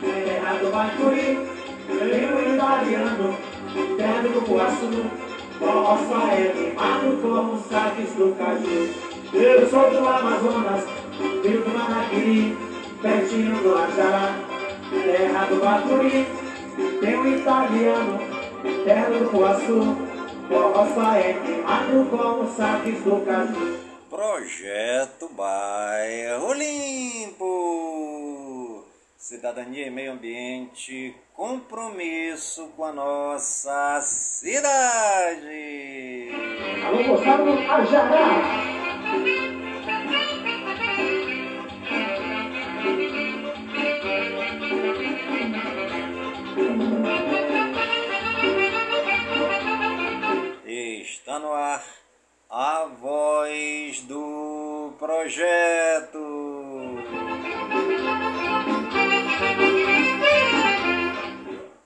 terra do Bacuri, leio italiano, terra do Poaçu, roça é queimado como saques do caju. Eu sou do Amazonas, filho do Manaquiri, pertinho do Ajará, terra do Bacuri, tenho italiano, terra do Poaçu, roça é queimado como saques do caju. Projeto Bairro Limpo. Cidadania e meio ambiente, compromisso com a nossa cidade. Alô, Gustavo Ajará. Está no ar a voz do projeto.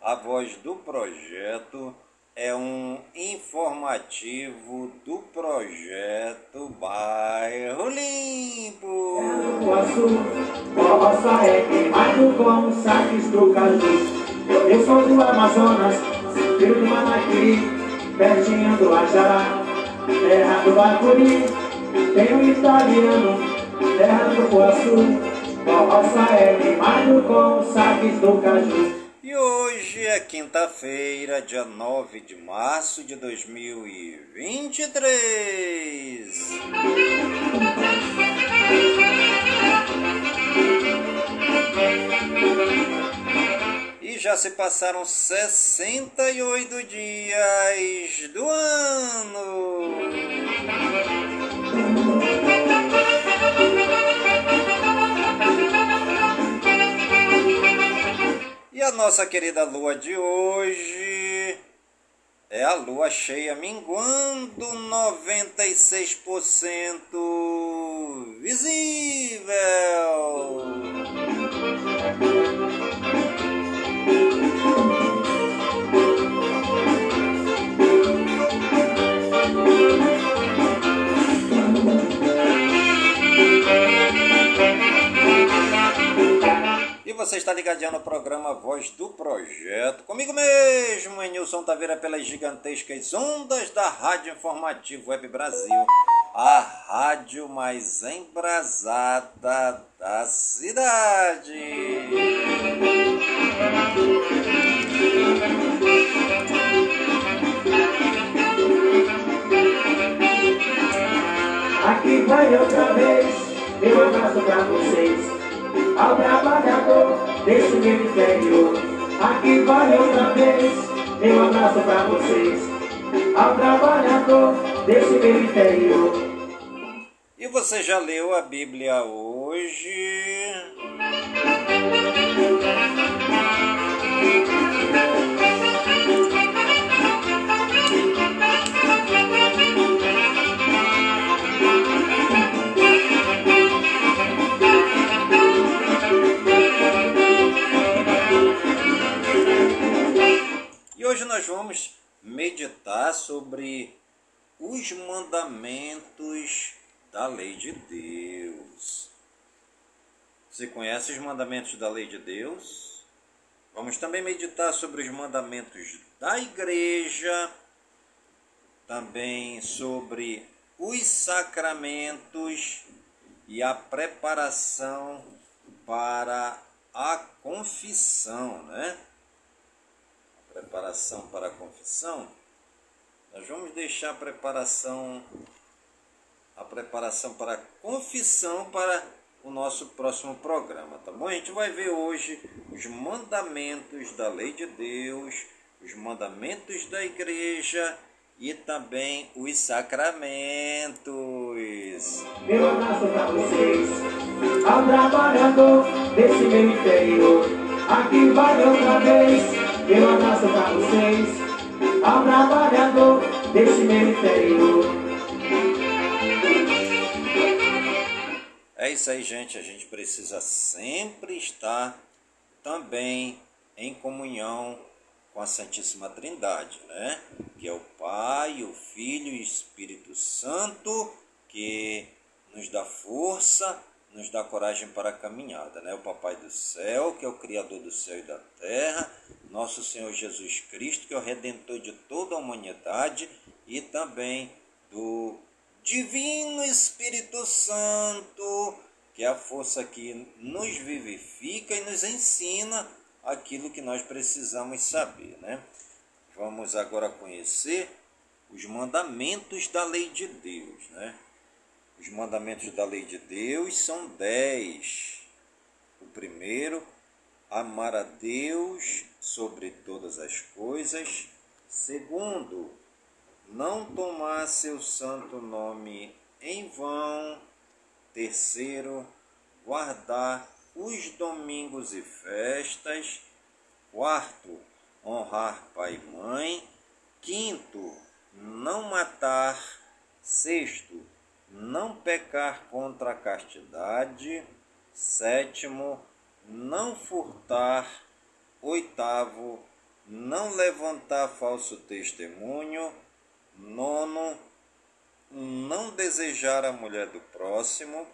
A voz do projeto é um informativo do projeto Bairro Limpo. Poaçu, roça é do. Eu sou Amazonas, filho do Manaquiri, pertinho do Ajará, terra do Bacuri. Tenho italiano, terra do Poaçu, roça é queimado como saques do caju. E hoje é quinta-feira, dia 9 de março de 2023. Já se passaram 68 dias do ano. E a nossa querida lua de hoje é a lua cheia minguando 96% visível. Você está ligadinho no programa Voz do Projeto. Comigo mesmo, Nilson Taveira, pelas gigantescas ondas da Rádio Informativo Web Brasil. A rádio mais embrasada da cidade. Aqui vai outra vez, meu abraço pra vocês. Ao trabalhador desse meu interior. Aqui vai outra vez, meu abraço pra vocês. Ao trabalhador desse meu interior. E você já leu a Bíblia hoje? Hoje nós vamos meditar sobre os mandamentos da lei de Deus. Você conhece os mandamentos da lei de Deus? Vamos também meditar sobre os mandamentos da igreja, também sobre os sacramentos e a preparação para a confissão, né? Preparação para a confissão. Nós vamos deixar a preparação a preparação para a confissão para o nosso próximo programa, tá bom? A gente vai ver hoje os mandamentos da lei de Deus, os mandamentos da igreja e também os sacramentos. Meu abraço pra vocês, ao trabalhador desse meu interior. Aqui vai outra vez, meu abraço pra vocês, ao trabalhador desse meu interior. É isso aí, gente. A gente precisa sempre estar também em comunhão com a Santíssima Trindade, né? Que é o Pai, o Filho e o Espírito Santo que nos dá força, nos dá coragem para a caminhada, né? O Papai do céu, que é o Criador do céu e da terra, nosso Senhor Jesus Cristo, que é o Redentor de toda a humanidade, e também do Divino Espírito Santo, que é a força que nos vivifica e nos ensina aquilo que nós precisamos saber, né? Vamos agora conhecer os mandamentos da lei de Deus, né? Os mandamentos da lei de Deus são dez. O primeiro, amar a Deus sobre todas as coisas. Segundo, não tomar seu santo nome em vão. Terceiro, guardar os domingos e festas. Quarto, honrar pai e mãe. Quinto, não matar. Sexto, não pecar contra a castidade. Sétimo, não furtar. Oitavo, não levantar falso testemunho. Nono, não desejar a mulher do próximo.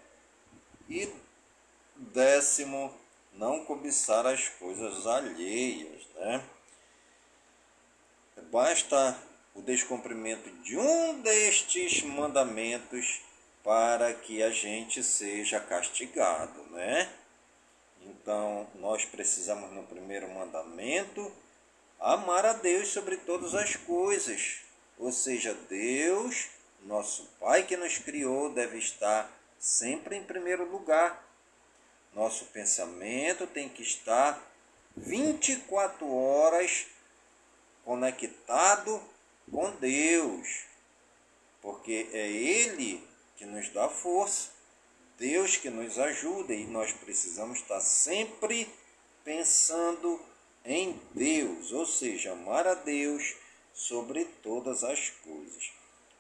E Décimo, não cobiçar as coisas alheias, né? Basta o descumprimento de um destes mandamentos para que a gente seja castigado, né? Então, nós precisamos no primeiro mandamento amar a Deus sobre todas as coisas. Ou seja, Deus, nosso Pai que nos criou, deve estar sempre em primeiro lugar. Nosso pensamento tem que estar 24 horas conectado com Deus, porque é Ele que nos dá força, Deus que nos ajuda e nós precisamos estar sempre pensando em Deus, ou seja, amar a Deus sobre todas as coisas.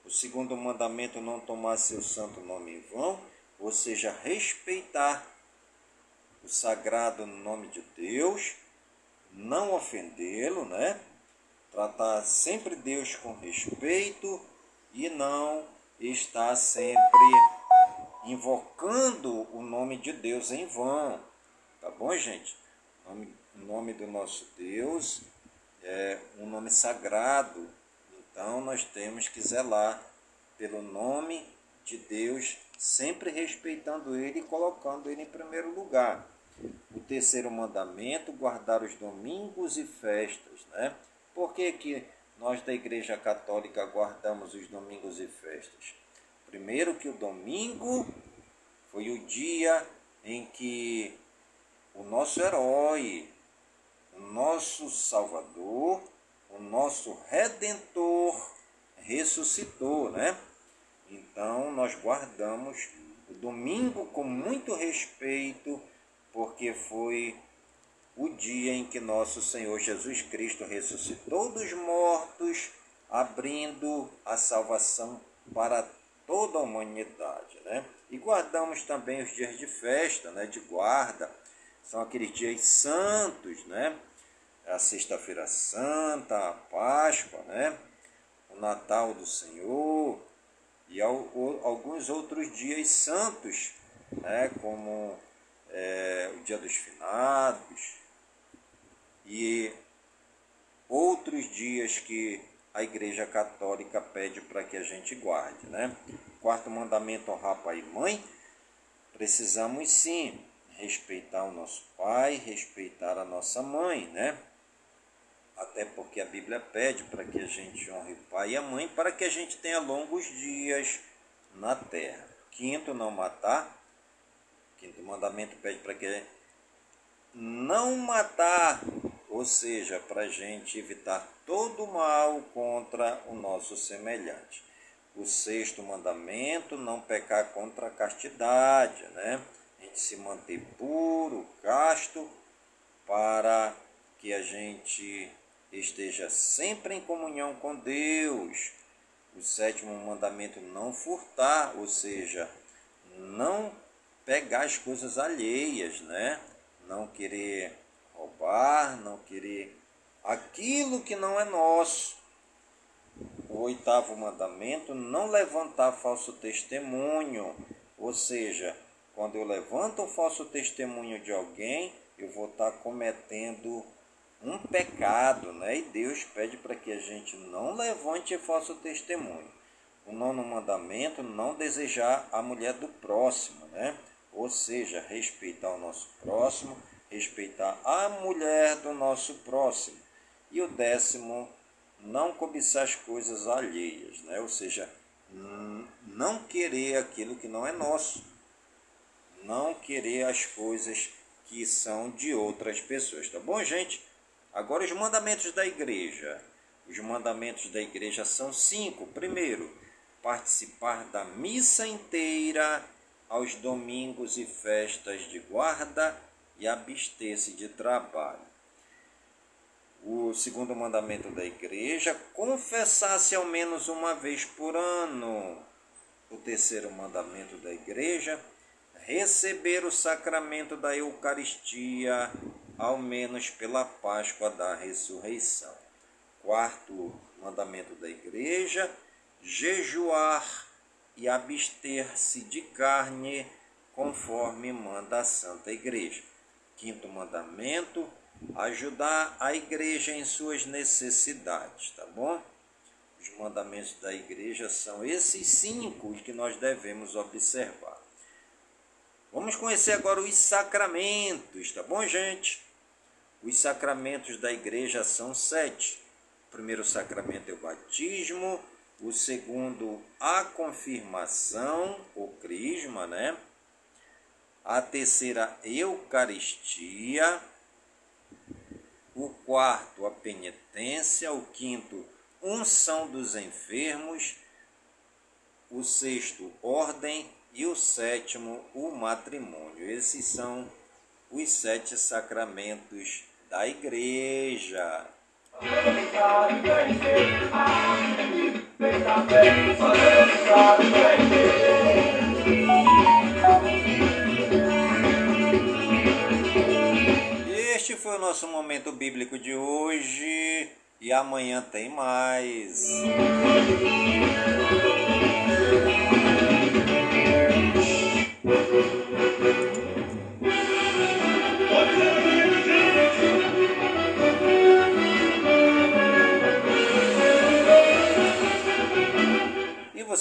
O segundo mandamento, não tomar seu santo nome em vão, ou seja, respeitar o sagrado nome de Deus, não ofendê-lo, né? Tratar sempre Deus com respeito e não estar sempre invocando o nome de Deus em vão. Tá bom, gente? O nome do nosso Deus é um nome sagrado. Então nós temos que zelar pelo nome de Deus, sempre respeitando ele e colocando ele em primeiro lugar. O terceiro mandamento, guardar os domingos e festas. Né? Por que, que nós da Igreja Católica guardamos os domingos e festas? Primeiro que o domingo foi o dia em que o nosso herói, o nosso Salvador, o nosso Redentor ressuscitou, né? Então nós guardamos o domingo com muito respeito porque foi o dia em que nosso Senhor Jesus Cristo ressuscitou dos mortos, abrindo a salvação para toda a humanidade, né? E guardamos também os dias de festa, né, de guarda, são aqueles dias santos, né? A Sexta-feira Santa, a Páscoa, né? O Natal do Senhor e alguns outros dias santos, né? Como é, o Dia dos Finados e outros dias que a Igreja Católica pede para que a gente guarde, né? Quarto mandamento, honrar pai e mãe. Precisamos sim respeitar o nosso pai, respeitar a nossa mãe, né? Até porque a Bíblia pede para que a gente honre o pai e a mãe para que a gente tenha longos dias na terra. Quinto, não matar quinto mandamento pede para que não matar, ou seja, para a gente evitar todo mal contra o nosso semelhante. O sexto mandamento, não pecar contra a castidade, né? A gente se manter puro, casto, para que a gente esteja sempre em comunhão com Deus. O sétimo mandamento, não furtar, ou seja, não pegar as coisas alheias, né? Não querer roubar, não querer aquilo que não é nosso. O oitavo mandamento, não levantar falso testemunho, ou seja, quando eu levanto um falso testemunho de alguém, eu vou estar cometendo um pecado, né? E Deus pede para que a gente não levante falso testemunho. O nono mandamento, não desejar a mulher do próximo, né? Ou seja, respeitar o nosso próximo, respeitar a mulher do nosso próximo. E o décimo, não cobiçar as coisas alheias, né? Ou seja, não querer aquilo que não é nosso. Não querer as coisas que são de outras pessoas, tá bom, gente? Agora os mandamentos da igreja. Os mandamentos da igreja são cinco. Primeiro, participar da missa inteira aos domingos e festas de guarda e abster-se de trabalho. O segundo mandamento da igreja, confessar-se ao menos uma vez por ano. O terceiro mandamento da igreja, receber o sacramento da Eucaristia, ao menos pela Páscoa da ressurreição. Quarto mandamento da igreja, jejuar e abster-se de carne, conforme manda a Santa Igreja. Quinto mandamento, ajudar a igreja em suas necessidades, tá bom? Os mandamentos da igreja são esses cinco que nós devemos observar. Vamos conhecer agora os sacramentos, tá bom, gente? Os sacramentos da igreja são sete. O primeiro sacramento é o batismo, o segundo, a confirmação, o crisma, né? A terceira, Eucaristia. O quarto, a penitência. O quinto, unção dos enfermos. O sexto, ordem e o sétimo, o matrimônio. Esses são os sete sacramentos da igreja. Foi o nosso momento bíblico de hoje e amanhã tem mais.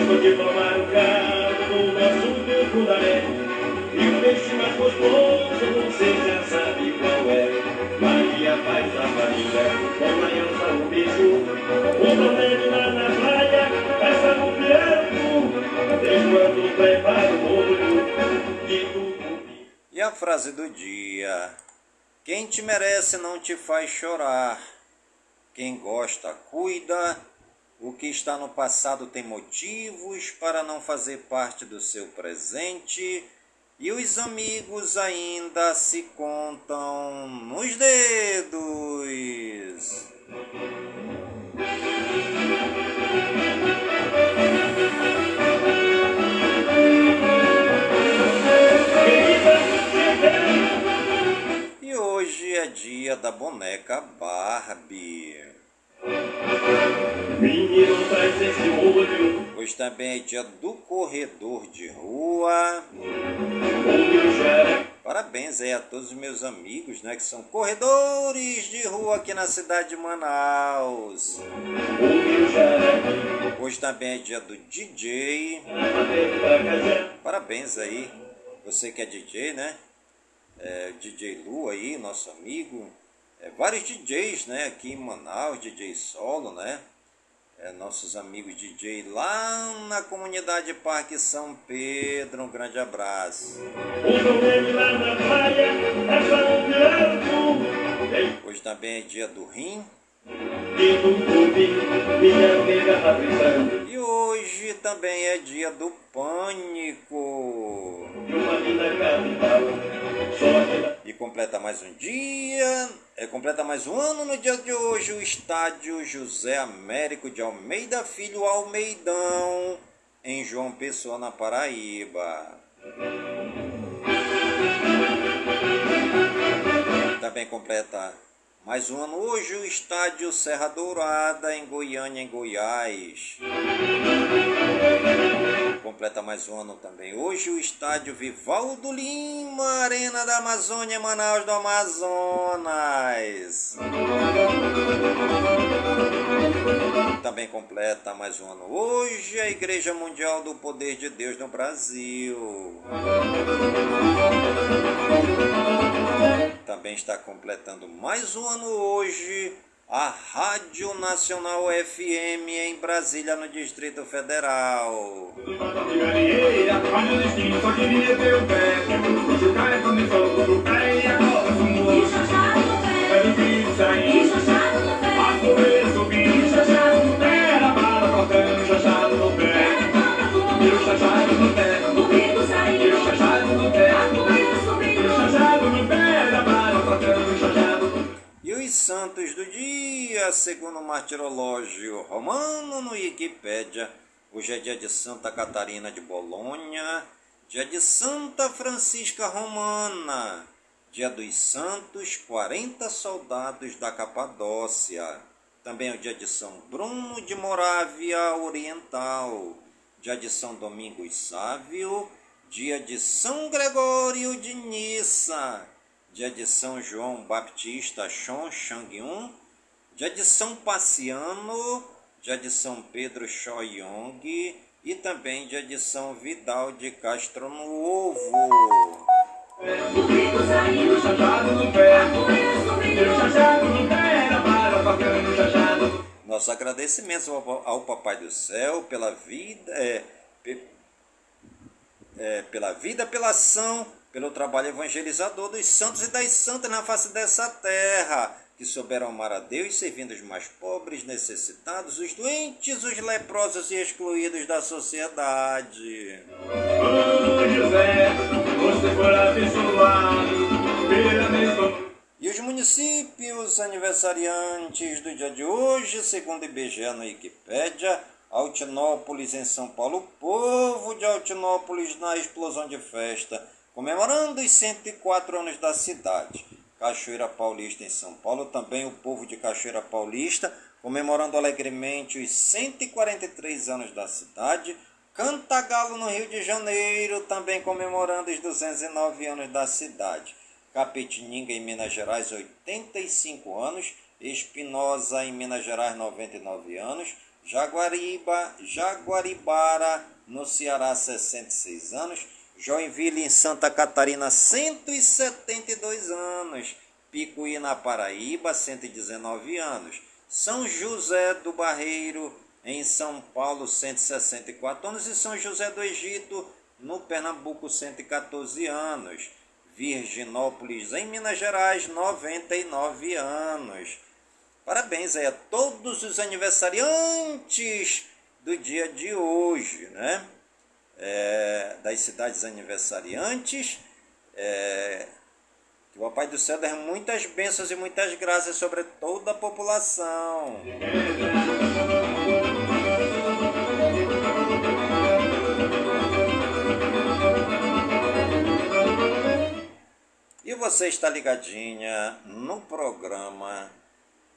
gosto de tomar o do açúcar com daré, e o peixe mais gostoso, você já sabe qual é, Maria faz a farinha, com manhã o bicho, o problema lá na praia, essa no piano, enquanto prepara o molho de tucupi. E a frase do dia: Quem te merece não te faz chorar. Quem gosta, cuida. O que está no passado tem motivos para não fazer parte do seu presente. E os amigos ainda se contam nos dedos. E hoje é dia da boneca Barbie. Hoje também é dia do corredor de rua. Parabéns aí a todos os meus amigos, né, que são corredores de rua aqui na cidade de Manaus. Hoje também é dia do DJ. Parabéns aí, você que é DJ, né? É, DJ Lu aí, nosso amigo. É, vários DJs, né, aqui em Manaus, DJ solo, né? é, nossos amigos DJ lá na comunidade Parque São Pedro. Um grande abraço. Hoje também é dia do rim. E hoje também é dia do pânico. Completa mais um dia, é, completa mais um ano no dia de hoje o estádio José Américo de Almeida Filho Almeidão, em João Pessoa, na Paraíba. Também completa mais um ano hoje o estádio Serra Dourada, em Goiânia, em Goiás. Completa mais um ano também hoje o estádio Vivaldo Lima, Arena da Amazônia, Manaus do Amazonas. Também completa mais um ano hoje a Igreja Mundial do Poder de Deus no Brasil. Também está completando mais um ano hoje a Rádio Nacional FM em Brasília, no Distrito Federal. santos dia, segundo o martirológio romano no Wikipédia. Hoje é dia de Santa Catarina de Bolonha, dia de Santa Francisca Romana, dia dos santos 40 soldados da Capadócia. Também é o dia de São Bruno de Morávia Oriental, dia de São Domingos Sávio, dia de São Gregório de Nissa, dia de São João Baptista Chon Changyun, dia de São Paciano, dia de São Pedro Choyong e também dia de São Vidal de Castro Novo. Nosso agradecimento ao, ao Papai do Céu pela vida, é, é, pela vida, pela ação pelo trabalho evangelizador dos santos e das santas na face dessa terra, que souberam amar a Deus, servindo os mais pobres, necessitados, os doentes, os leprosos e excluídos da sociedade. Oh, José, você foi abençoado pela mesma... E os municípios aniversariantes do dia de hoje, segundo IBGE no Wikipédia, Altinópolis em São Paulo, povo de Altinópolis na explosão de festa, Comemorando os 104 anos da cidade, Cachoeira Paulista em São Paulo, também o povo de Cachoeira Paulista, comemorando alegremente os 143 anos da cidade, Cantagalo no Rio de Janeiro, também comemorando os 209 anos da cidade, Capetininga em Minas Gerais, 85 anos, Espinosa em Minas Gerais, 99 anos, Jaguariba, Jaguaribara no Ceará, 66 anos, Joinville, em Santa Catarina, 172 anos. Picuí, na Paraíba, 119 anos. São José do Barreiro, em São Paulo, 164 anos. E São José do Egito, no Pernambuco, 114 anos. Virginópolis, em Minas Gerais, 99 anos. Parabéns aí a todos os aniversariantes do dia de hoje, né? É, das cidades aniversariantes. É, que o Papai do Céu dê muitas bênçãos e muitas graças sobre toda a população. E você está ligadinha no programa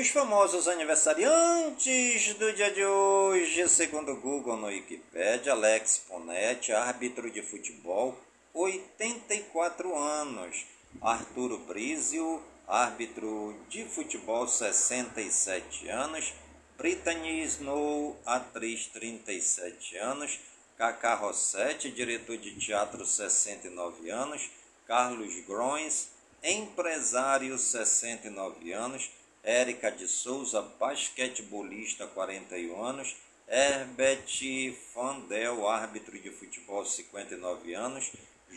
Os famosos aniversariantes do dia de hoje, segundo o Google no Wikipedia, Alex Ponetti, árbitro de futebol, 84 anos. Arturo Brizio, árbitro de futebol, 67 anos. Brittany Snow, atriz, 37 anos. Cacá Rossetti, diretor de teatro, 69 anos. Carlos Groens, empresário, 69 anos. Érica de Souza, basquetebolista, 41 anos. Herbert Fandel, árbitro de futebol, 59 anos.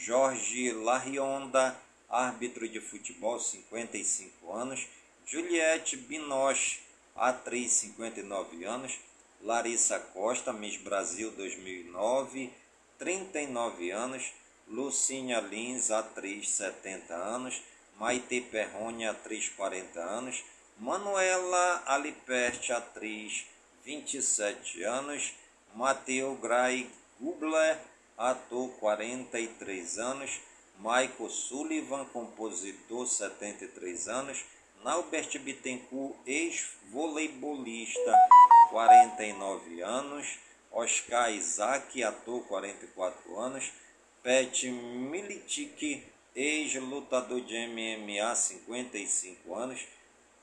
Jorge Larionda, árbitro de futebol, 55 anos. Juliette Binoche, atriz, 59 anos. Larissa Costa, Miss Brasil 2009, 39 anos. Lucinha Lins, atriz, 70 anos. Maite Perrone, atriz, 40 anos. Manuela Aliperte, atriz, 27 anos. Mateu Gray Gubler, ator, 43 anos. Michael Sullivan, compositor, 73 anos. Naubert Bittencourt, ex-voleibolista, 49 anos. Oscar Isaac, ator, 44 anos. Pet Militic, ex-lutador de MMA, 55 anos.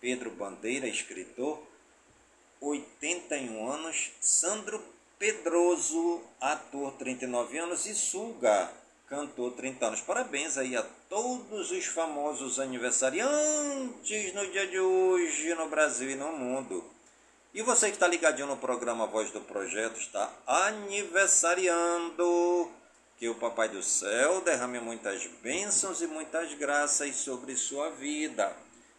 Pedro Bandeira, escritor, 81 anos. Sandro Pedroso, ator, 39 anos. E Suga, cantor, 30 anos. Parabéns aí a todos os famosos aniversariantes no dia de hoje no Brasil e no mundo. E você que está ligadinho no programa Voz do Projeto está aniversariando. Que o Papai do Céu derrame muitas bênçãos e muitas graças sobre sua vida.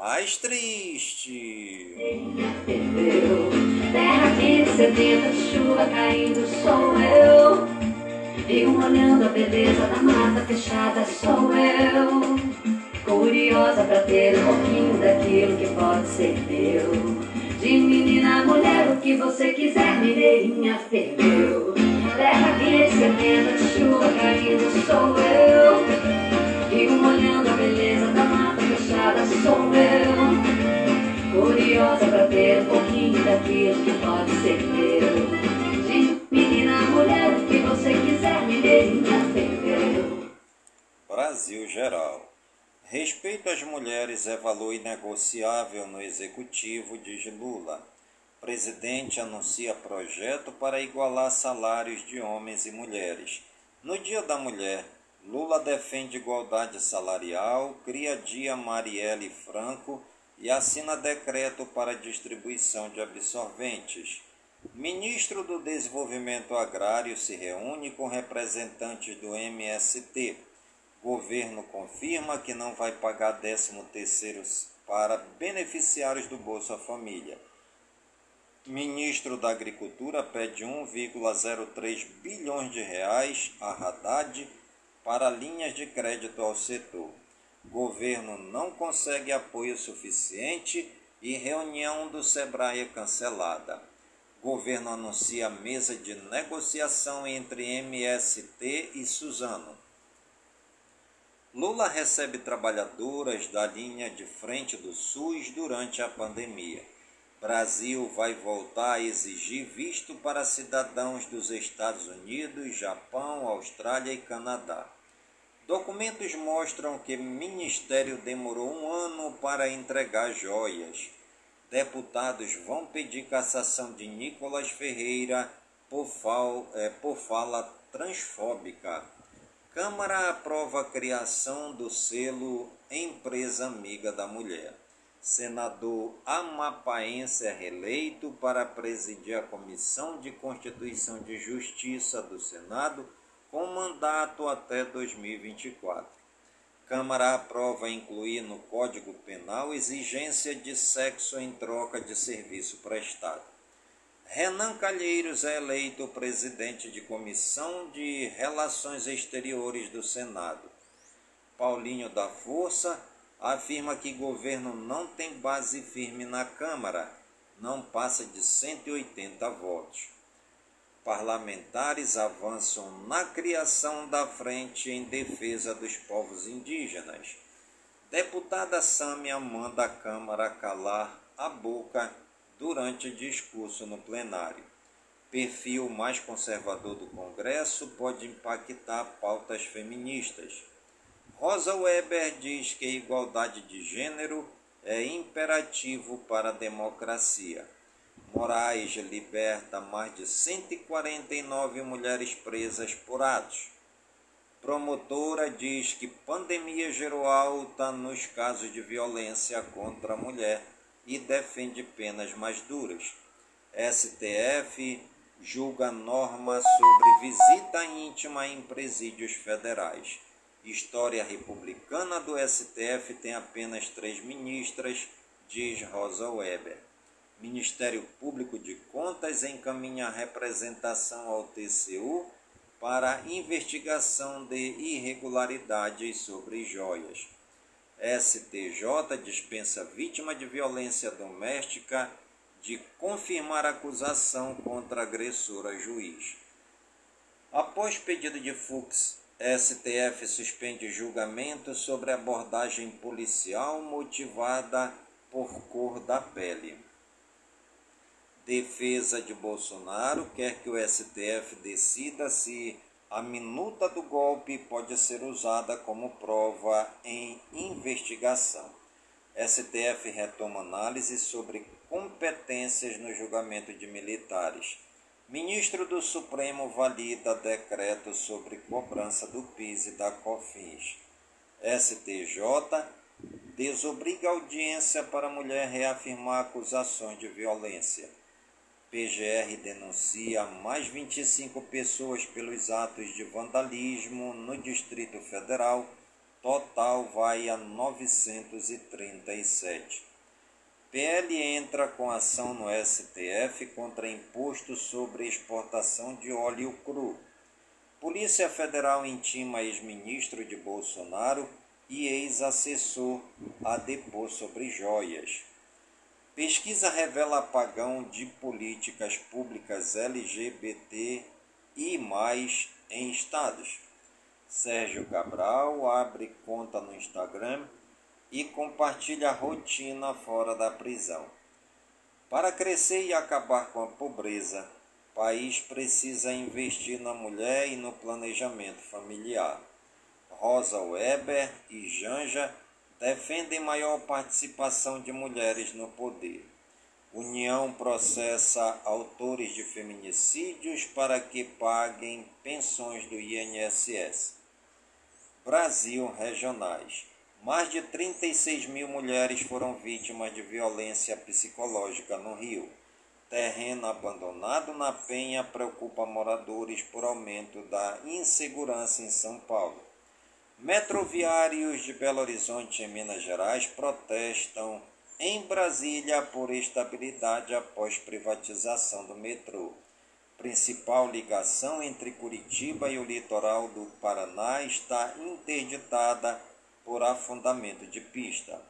mais triste. Perdeu. Terra quente, sedenta de chuva caindo, sou eu. Fico olhando a beleza da mata fechada, sou eu. Curiosa pra ter um pouquinho daquilo que pode ser meu. De menina a mulher, o que você quiser, mineirinha ferveu. Terra quente, sedenta de chuva caindo, sou eu. Fico olhando a fechada, sou eu. Curiosa pra ter um pouquinho daquilo que pode ser meu. De menina mulher, o que você quiser, mineirinha ferveu. Brasil Geral. Respeito às mulheres é valor inegociável no executivo, diz Lula. Presidente anuncia projeto para igualar salários de homens e mulheres. No Dia da Mulher, Lula defende igualdade salarial, cria Dia Marielle Franco e assina decreto para distribuição de absorventes. Ministro do Desenvolvimento Agrário se reúne com representantes do MST. Governo confirma que não vai pagar 13º para beneficiários do Bolsa Família. Ministro da Agricultura pede 1,03 bilhões de reais a Haddad para linhas de crédito ao setor. Governo não consegue apoio suficiente e reunião do Sebrae cancelada. Governo anuncia mesa de negociação entre MST e Suzano. Lula recebe trabalhadoras da linha de frente do SUS durante a pandemia. Brasil vai voltar a exigir visto para cidadãos dos Estados Unidos, Japão, Austrália e Canadá. Documentos mostram que Ministério demorou um ano para entregar joias. Deputados vão pedir cassação de Nicolas Ferreira por, fal, é, por fala transfóbica. Câmara aprova a criação do selo Empresa Amiga da Mulher. Senador amapaense é reeleito para presidir a Comissão de Constituição e Justiça do Senado com mandato até 2024. Câmara aprova incluir no Código Penal exigência de sexo em troca de serviço prestado. Renan Calheiros é eleito presidente de Comissão de Relações Exteriores do Senado. Paulinho da Força afirma que governo não tem base firme na Câmara, não passa de 180 votos. Parlamentares avançam na criação da Frente em Defesa dos Povos Indígenas. Deputada Sâmia manda a Câmara calar a boca durante discurso no plenário. Perfil mais conservador do Congresso pode impactar pautas feministas. Rosa Weber diz que a igualdade de gênero é imperativo para a democracia. Moraes liberta mais de 149 mulheres presas por atos. Promotora diz que pandemia gerou alta nos casos de violência contra a mulher e defende penas mais duras. STF julga norma sobre visita íntima em presídios federais. História republicana do STF tem apenas três ministras, diz Rosa Weber. Ministério Público de Contas encaminha representação ao TCU para investigação de irregularidades sobre joias. STJ dispensa vítima de violência doméstica de confirmar acusação contra agressora juiz. Após pedido de Fux, STF suspende julgamento sobre abordagem policial motivada por cor da pele. Defesa de Bolsonaro quer que o STF decida se a minuta do golpe pode ser usada como prova em investigação. STF retoma análise sobre competências no julgamento de militares. Ministro do Supremo valida decreto sobre cobrança do PIS e da COFINS. STJ desobriga audiência para mulher reafirmar acusações de violência. PGR denuncia mais 25 pessoas pelos atos de vandalismo no Distrito Federal. Total vai a 937. PL entra com ação no STF contra imposto sobre exportação de óleo cru. Polícia Federal intima ex-ministro de Bolsonaro e ex-assessor a depor sobre joias. Pesquisa revela apagão de políticas públicas LGBT e mais em estados. Sérgio Cabral abre conta no Instagram e compartilha rotina fora da prisão. Para crescer e acabar com a pobreza, país precisa investir na mulher e no planejamento familiar. Rosa Weber e Janja defendem maior participação de mulheres no poder. União processa autores de feminicídios para que paguem pensões do INSS. Brasil regionais. Mais de 36 mil mulheres foram vítimas de violência psicológica no Rio. Terreno abandonado na Penha preocupa moradores por aumento da insegurança em São Paulo. Metroviários de Belo Horizonte, em Minas Gerais, protestam em Brasília por estabilidade após privatização do metrô. Principal ligação entre Curitiba e o litoral do Paraná está interditada por afundamento de pista.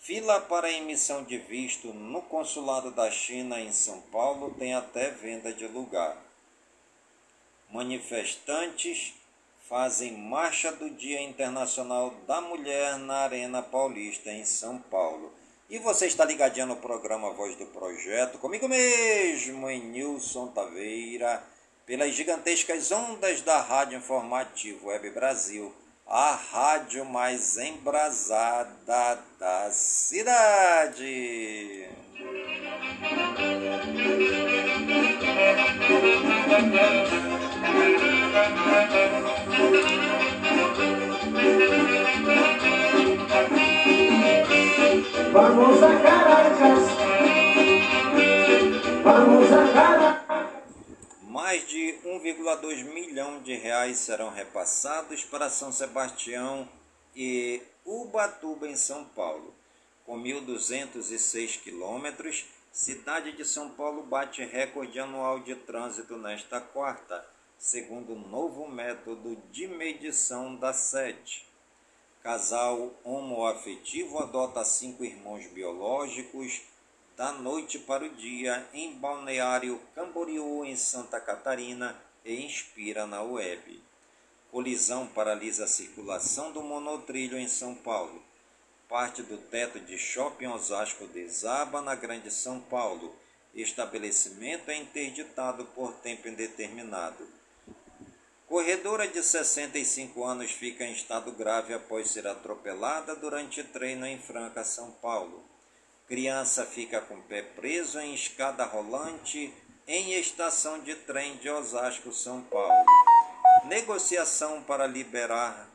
Fila para emissão de visto no consulado da China em São Paulo tem até venda de lugar. Manifestantes fazem Marcha do Dia Internacional da Mulher na Arena Paulista, em São Paulo. E você está ligadinho no programa Voz do Projeto, comigo mesmo, em Nilson Taveira, pelas gigantescas ondas da Rádio Informativo Web Brasil, a rádio mais embrasada da cidade. Vamos a Caracas. Vamos a Caracas. Mais de 1,2 milhão de reais serão repassados para São Sebastião e Ubatuba, em São Paulo. Com 1.206 quilômetros, cidade de São Paulo bate recorde anual de trânsito nesta quarta, segundo o novo método de medição da SET. Casal homoafetivo adota cinco irmãos biológicos da noite para o dia em Balneário Camboriú, em Santa Catarina, e inspira na web. Colisão paralisa a circulação do monotrilho em São Paulo. Parte do teto de shopping Osasco desaba na Grande São Paulo. Estabelecimento é interditado por tempo indeterminado. Corredora de 65 anos fica em estado grave após ser atropelada durante treino em Franca, São Paulo. Criança fica com pé preso em escada rolante em estação de trem de Osasco, São Paulo. Negociação para liberar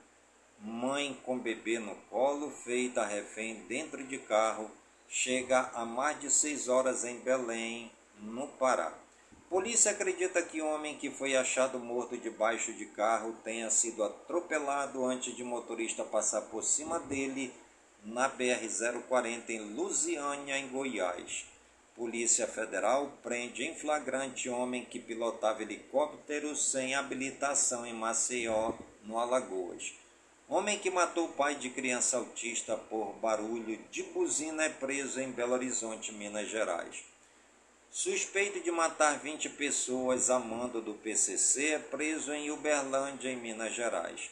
mãe com bebê no colo, feita refém dentro de carro, chega a mais de seis horas em Belém, no Pará. Polícia acredita que homem que foi achado morto debaixo de carro tenha sido atropelado antes de motorista passar por cima dele na BR-040 em Lusiânia, em Goiás. Polícia Federal prende em flagrante homem que pilotava helicóptero sem habilitação em Maceió, no Alagoas. Homem que matou pai de criança autista por barulho de buzina é preso em Belo Horizonte, Minas Gerais. Suspeito de matar 20 pessoas a mando do PCC é preso em Uberlândia, em Minas Gerais.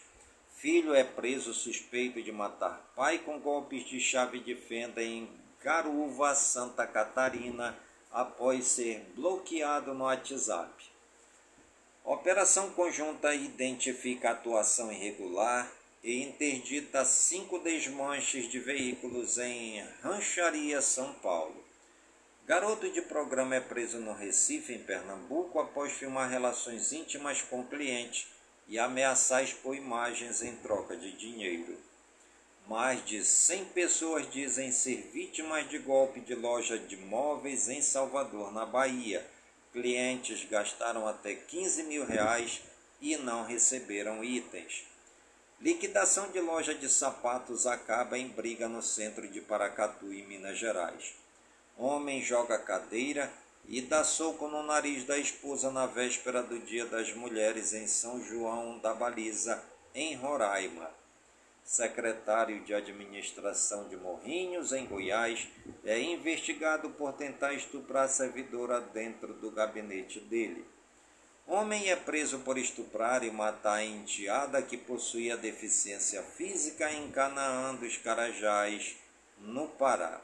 Filho é preso suspeito de matar pai com golpes de chave de fenda em Garuva, Santa Catarina, após ser bloqueado no WhatsApp. Operação conjunta identifica atuação irregular e interdita cinco desmanches de veículos em Rancharia, São Paulo. Garoto de programa é preso no Recife, em Pernambuco, após filmar relações íntimas com cliente e ameaçar expor imagens em troca de dinheiro. Mais de 100 pessoas dizem ser vítimas de golpe de loja de móveis em Salvador, na Bahia. Clientes gastaram até 15 mil reais e não receberam itens. Liquidação de loja de sapatos acaba em briga no centro de Paracatu, em Minas Gerais. Homem joga cadeira e dá soco no nariz da esposa na véspera do Dia das Mulheres em São João da Baliza, em Roraima. Secretário de Administração de Morrinhos, em Goiás, é investigado por tentar estuprar servidora dentro do gabinete dele. Homem é preso por estuprar e matar a enteada que possuía deficiência física em Canaã dos Carajás, no Pará.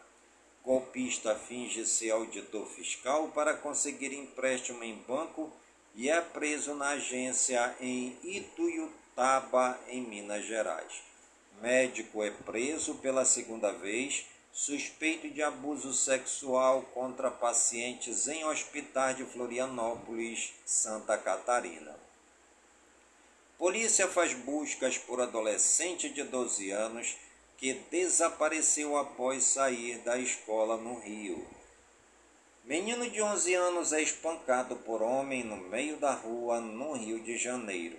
Golpista finge ser auditor fiscal para conseguir empréstimo em banco e é preso na agência em Ituiutaba, em Minas Gerais. Médico é preso pela segunda vez, suspeito de abuso sexual contra pacientes em hospital de Florianópolis, Santa Catarina. Polícia faz buscas por adolescente de 12 anos que desapareceu após sair da escola no Rio. Menino de 11 anos é espancado por homem no meio da rua no Rio de Janeiro.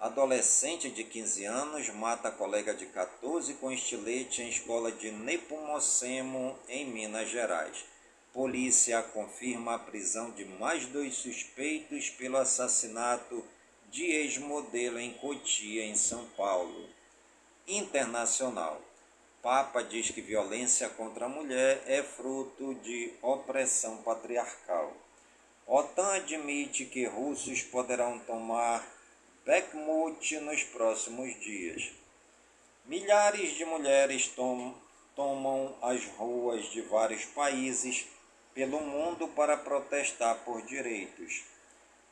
Adolescente de 15 anos mata colega de 14 com estilete em escola de Nepomucemo, em Minas Gerais. Polícia confirma a prisão de mais dois suspeitos pelo assassinato de ex-modelo em Cotia, em São Paulo. Internacional. Papa diz que violência contra a mulher é fruto de opressão patriarcal. OTAN admite que russos poderão tomar Bakhmut nos próximos dias. Milhares de mulheres tom, tomam as ruas de vários países pelo mundo para protestar por direitos.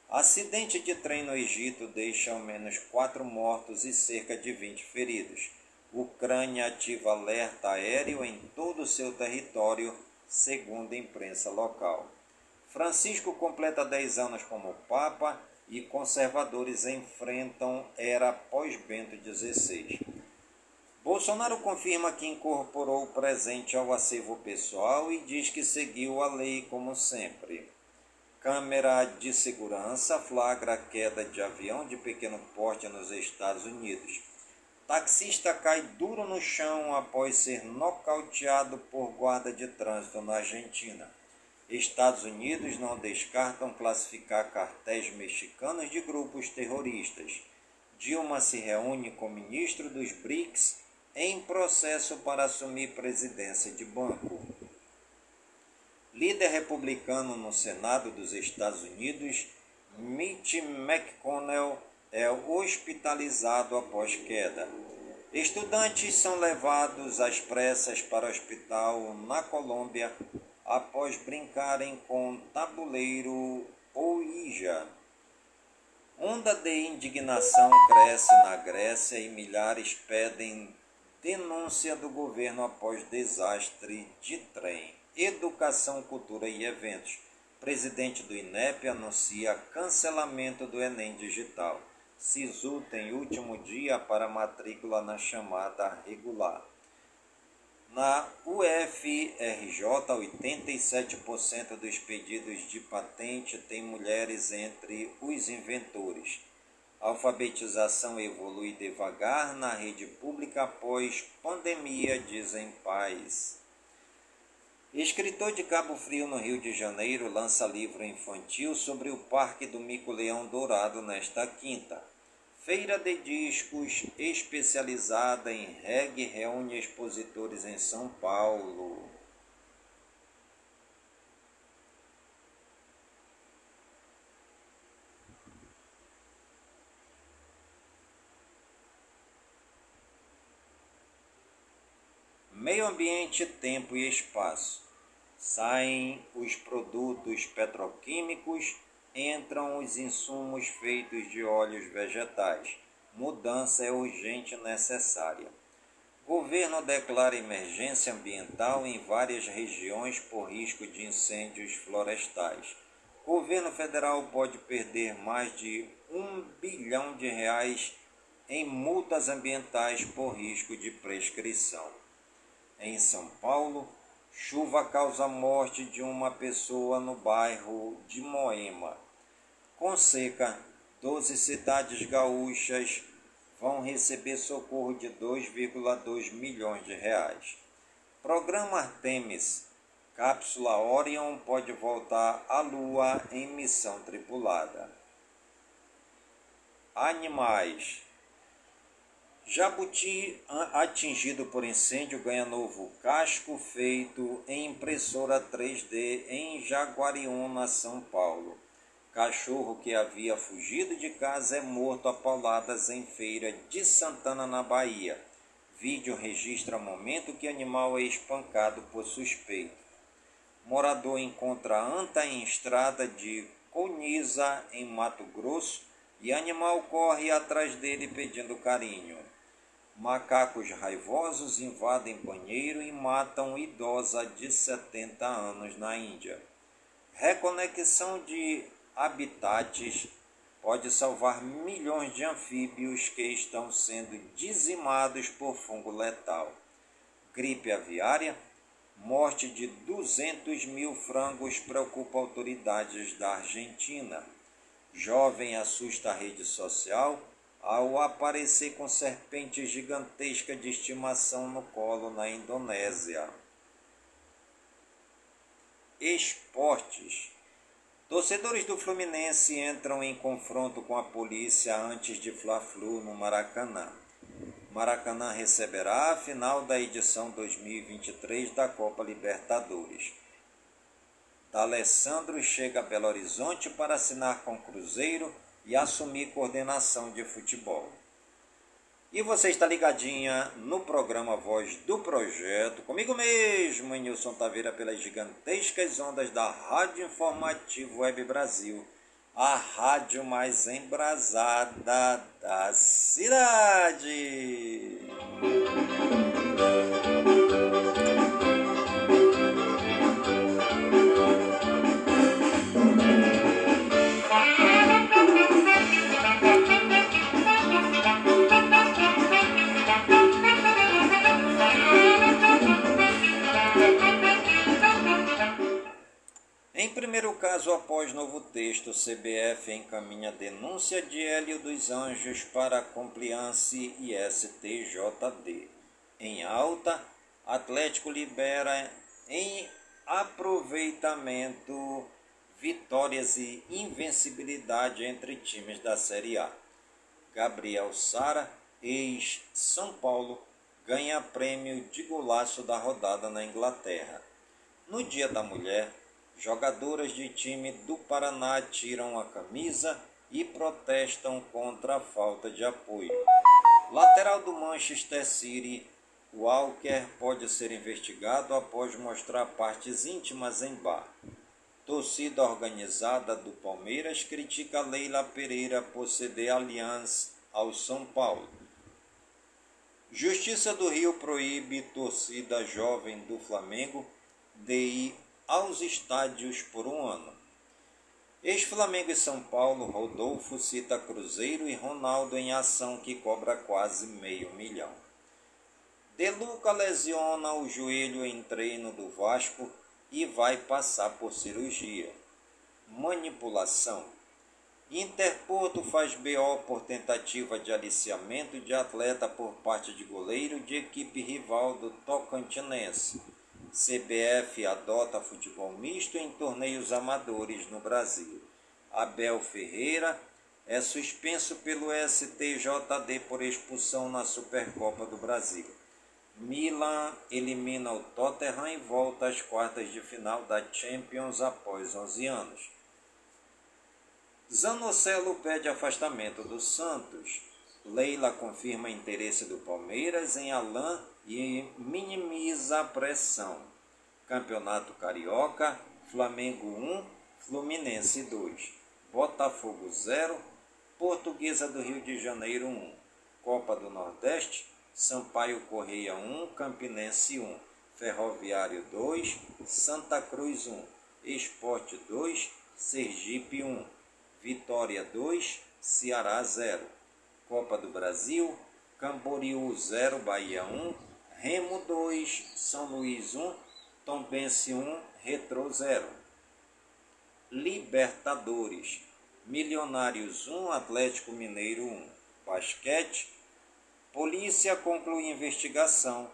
Acidente de trem no Egito deixa ao menos quatro mortos e cerca de 20 feridos. Ucrânia ativa alerta aéreo em todo o seu território, segundo a imprensa local. Francisco completa 10 anos como Papa e conservadores enfrentam era pós-Bento XVI. Bolsonaro confirma que incorporou o presente ao acervo pessoal e diz que seguiu a lei como sempre. Câmera de segurança flagra queda de avião de pequeno porte nos Estados Unidos. Taxista cai duro no chão após ser nocauteado por guarda de trânsito na Argentina. Estados Unidos não descartam classificar cartéis mexicanos de grupos terroristas. Dilma se reúne com o ministro dos BRICS em processo para assumir presidência de banco. Líder republicano no Senado dos Estados Unidos, Mitch McConnell, é hospitalizado após queda. Estudantes são levados às pressas para o hospital na Colômbia após brincarem com tabuleiro ou ija. Onda de indignação cresce na Grécia e milhares pedem denúncia do governo após desastre de trem. Educação, Cultura e Eventos. Presidente do INEP anuncia cancelamento do Enem Digital. SISU tem último dia para matrícula na chamada regular. Na UFRJ, 87% dos pedidos de patente têm mulheres entre os inventores. A alfabetização evolui devagar na rede pública após pandemia, dizem pais. Escritor de Cabo Frio, no Rio de Janeiro, lança livro infantil sobre o Parque do Mico-Leão Dourado nesta quinta. Feira de discos especializada em reggae reúne expositores em São Paulo. Meio ambiente, tempo e espaço. Saem os produtos petroquímicos, entram os insumos feitos de óleos vegetais. Mudança é urgente e necessária. Governo declara emergência ambiental em várias regiões por risco de incêndios florestais. Governo federal pode perder mais de um bilhão de reais em multas ambientais por risco de prescrição. Em São Paulo, chuva causa morte de uma pessoa no bairro de Moema. Com seca, 12 cidades gaúchas vão receber socorro de 2,2 milhões de reais. Programa Artemis. Cápsula Orion pode voltar à Lua em missão tripulada. Animais. Jabuti atingido por incêndio ganha novo casco feito em impressora 3D em Jaguariúna, São Paulo. Cachorro que havia fugido de casa é morto a pauladas em feira de Santana, na Bahia. Vídeo registra momento que animal é espancado por suspeito. Morador encontra anta em estrada de Coniza, em Mato Grosso, e animal corre atrás dele pedindo carinho. Macacos raivosos invadem banheiro e matam idosa de 70 anos na Índia. Reconexão de habitats pode salvar milhões de anfíbios que estão sendo dizimados por fungo letal. Gripe aviária, morte de 200 mil frangos preocupa autoridades da Argentina. Jovem assusta a rede social ao aparecer com serpente gigantesca de estimação no colo na Indonésia. Esportes. Torcedores do Fluminense entram em confronto com a polícia antes de Fla-Flu no Maracanã. Maracanã receberá a final da edição 2023 da Copa Libertadores. D'Alessandro chega a Belo Horizonte para assinar com Cruzeiro e assumir coordenação de futebol. E você está ligadinha no programa Voz do Projeto, comigo mesmo, Nilson Taveira, pelas gigantescas ondas da Rádio Informativo Web Brasil, a rádio mais embrasada da cidade. Primeiro caso, após novo texto, CBF encaminha denúncia de Hélio dos Anjos para Compliance e STJD. Em alta, Atlético libera em aproveitamento vitórias e invencibilidade entre times da Série A. Gabriel Sara, ex-São Paulo, ganha prêmio de golaço da rodada na Inglaterra. No Dia da Mulher, Jogadoras de time do Paraná tiram a camisa e protestam contra a falta de apoio. Lateral do Manchester City, Walker pode ser investigado após mostrar partes íntimas em bar. Torcida organizada do Palmeiras critica Leila Pereira por ceder aliança ao São Paulo. Justiça do Rio proíbe torcida jovem do Flamengo de ir aos estádios por um ano. Ex-Flamengo e São Paulo, Rodolfo cita Cruzeiro e Ronaldo em ação que cobra quase meio milhão. Deluca lesiona o joelho em treino do Vasco e vai passar por cirurgia. Manipulação. Interporto faz BO por tentativa de aliciamento de atleta por parte de goleiro de equipe rival do Tocantinense. CBF adota futebol misto em torneios amadores no Brasil. Abel Ferreira é suspenso pelo STJD por expulsão na Supercopa do Brasil. Milan elimina o Tottenham e volta às quartas de final da Champions após 11 anos. Zanocelo pede afastamento do Santos. Leila confirma interesse do Palmeiras em Alain e minimiza a pressão. Campeonato Carioca, Flamengo 1, Fluminense 2, Botafogo 0, Portuguesa do Rio de Janeiro 1, Copa do Nordeste, Sampaio Correia 1, Campinense 1, Ferroviário 2, Santa Cruz 1, Esporte 2, Sergipe 1, Vitória 2, Ceará 0, Copa do Brasil, Camboriú 0, Bahia 1, Remo 2, São Luís 1, Tombense 1, Retro 0. Libertadores, Milionários 1, Atlético Mineiro 1. Basquete, Polícia conclui investigação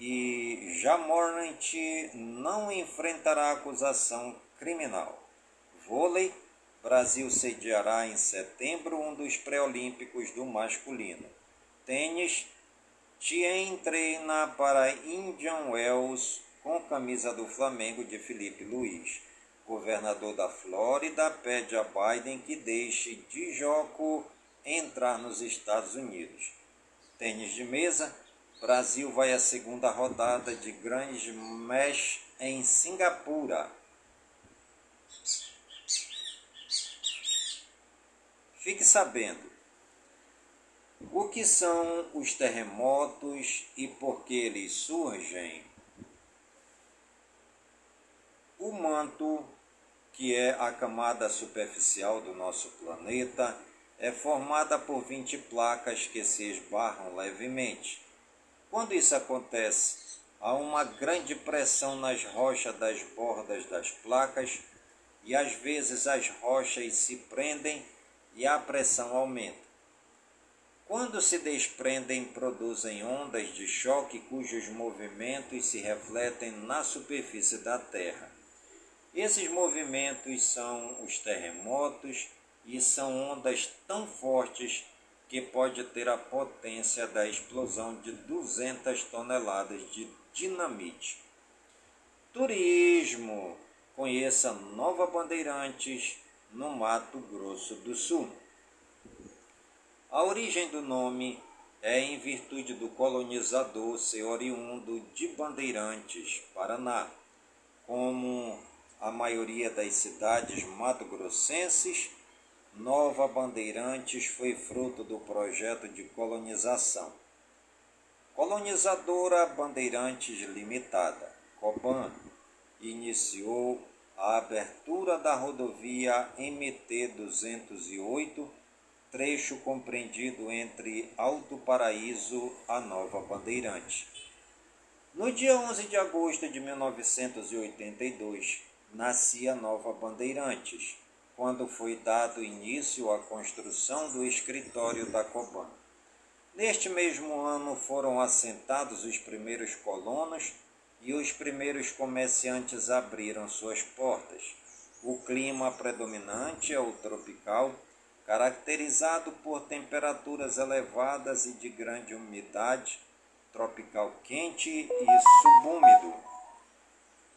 e Jamornant não enfrentará acusação criminal. Vôlei, Brasil sediará em setembro um dos pré-olímpicos do masculino. Tênis, Tien treina para Indian Wells com camisa do Flamengo de Felipe Luiz. Governador da Flórida pede a Biden que deixe de jogo entrar nos Estados Unidos. Tênis de mesa, Brasil vai à segunda rodada de Grand Smash em Singapura. Fique sabendo, o que são os terremotos e por que eles surgem? O manto, que é a camada superficial do nosso planeta, é formada por 20 placas que se esbarram levemente. Quando isso acontece, há uma grande pressão nas rochas das bordas das placas e às vezes as rochas se prendem e a pressão aumenta. Quando se desprendem, produzem ondas de choque cujos movimentos se refletem na superfície da Terra. Esses movimentos são os terremotos e são ondas tão fortes que pode ter a potência da explosão de 200 toneladas de dinamite. Turismo. Conheça Nova Bandeirantes no Mato Grosso do Sul. A origem do nome é em virtude do colonizador ser oriundo de Bandeirantes, Paraná, como a maioria das cidades mato-grossenses, Nova Bandeirantes foi fruto do projeto de colonização. Colonizadora Bandeirantes Limitada, Coban, iniciou a abertura da rodovia MT-208, trecho compreendido entre Alto Paraíso a Nova Bandeirante. No dia 11 de agosto de 1982, nascia Nova Bandeirantes, quando foi dado início à construção do escritório da Coban. Neste mesmo ano foram assentados os primeiros colonos e os primeiros comerciantes abriram suas portas. O clima predominante é o tropical, caracterizado por temperaturas elevadas e de grande umidade, tropical quente e subúmido.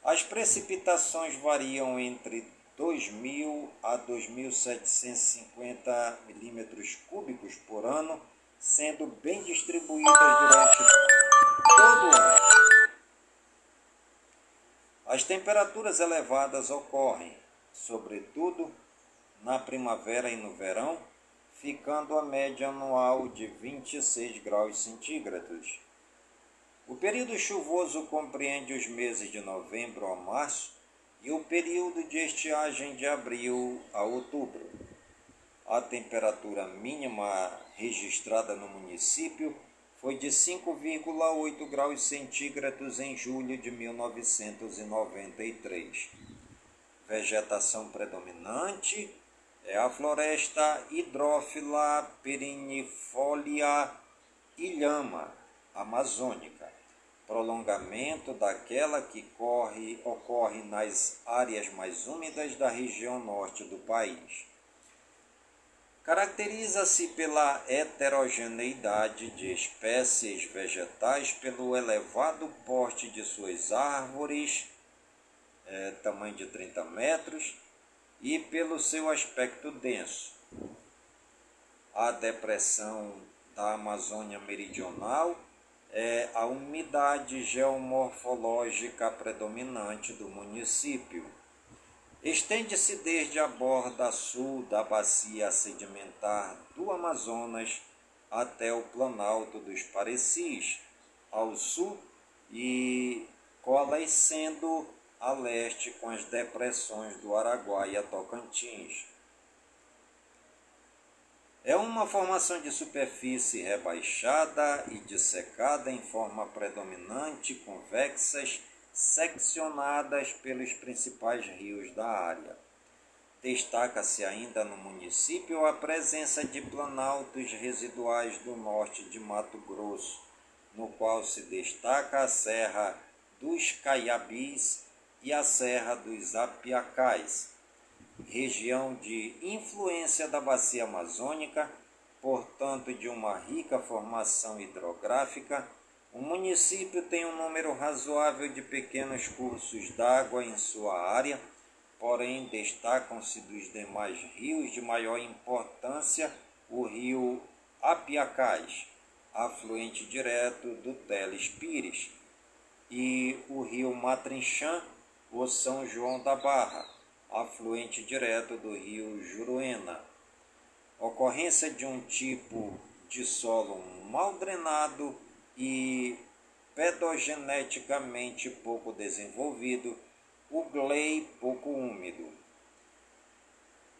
As precipitações variam entre 2.000 a 2.750 milímetros cúbicos por ano, sendo bem distribuídas durante todo o ano. As temperaturas elevadas ocorrem, sobretudo, na primavera e no verão, ficando a média anual de 26 graus centígrados. O período chuvoso compreende os meses de novembro a março e o período de estiagem de abril a outubro. A temperatura mínima registrada no município foi de 5,8 graus centígrados em julho de 1993. Vegetação predominante é a floresta hidrófila perennifolia ilhama amazônica, prolongamento daquela que corre, ocorre nas áreas mais úmidas da região norte do país. Caracteriza-se pela heterogeneidade de espécies vegetais, pelo elevado porte de suas árvores, é, tamanho de 30 metros, e pelo seu aspecto denso. A depressão da Amazônia Meridional é a umidade geomorfológica predominante do município Estende-se desde a borda sul da bacia sedimentar do Amazonas até o planalto dos Parecis, ao sul, e coalescendo a leste com as depressões do Araguaia e Tocantins. É uma formação de superfície rebaixada e dissecada em forma predominante convexas seccionadas pelos principais rios da área. Destaca-se ainda no município a presença de planaltos residuais do norte de Mato Grosso, no qual se destaca a Serra dos Caiabis e a Serra dos Apiacais, região de influência da bacia amazônica, portanto de uma rica formação hidrográfica o município tem um número razoável de pequenos cursos d'água em sua área, porém destacam-se dos demais rios de maior importância o rio Apiacás, afluente direto do Teles Pires, e o rio Matrinchã, ou São João da Barra, afluente direto do rio Juruena. Ocorrência de um tipo de solo mal drenado e pedogeneticamente pouco desenvolvido, o glei pouco úmido.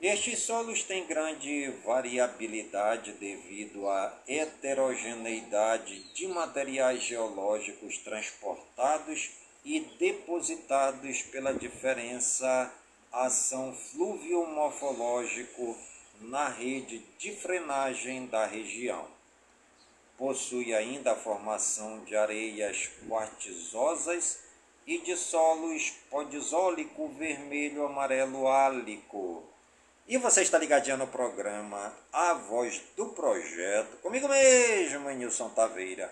Estes solos têm grande variabilidade devido à heterogeneidade de materiais geológicos transportados e depositados pela diferença ação fluvio-morfológico na rede de frenagem da região. Possui ainda a formação de areias quartzosas e de solos podizólico vermelho amarelo álico. E você está ligadinho no programa A Voz do Projeto, comigo mesmo, Nilson Taveira,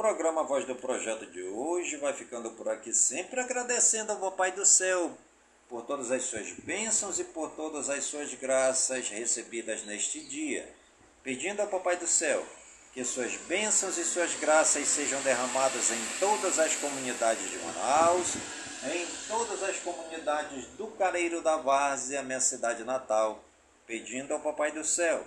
Programa Voz do Projeto de hoje vai ficando por aqui, sempre agradecendo ao Papai do Céu por todas as suas bênçãos e por todas as suas graças recebidas neste dia. Pedindo ao Papai do Céu que suas bênçãos e suas graças sejam derramadas em todas as comunidades de Manaus, em todas as comunidades do Careiro da Várzea, minha cidade natal. Pedindo ao Papai do Céu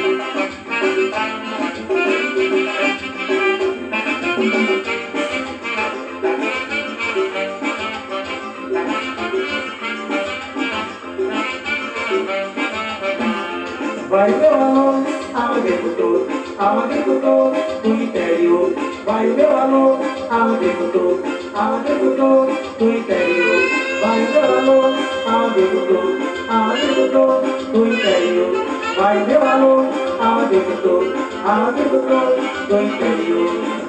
Vai o meu alô, ao agricultor do interior. Vai meu alô, ao agricultor do interior. Vai meu alô, ao agricultor do interior. Vai meu alô, ao agricultor, ao agricultor do interior.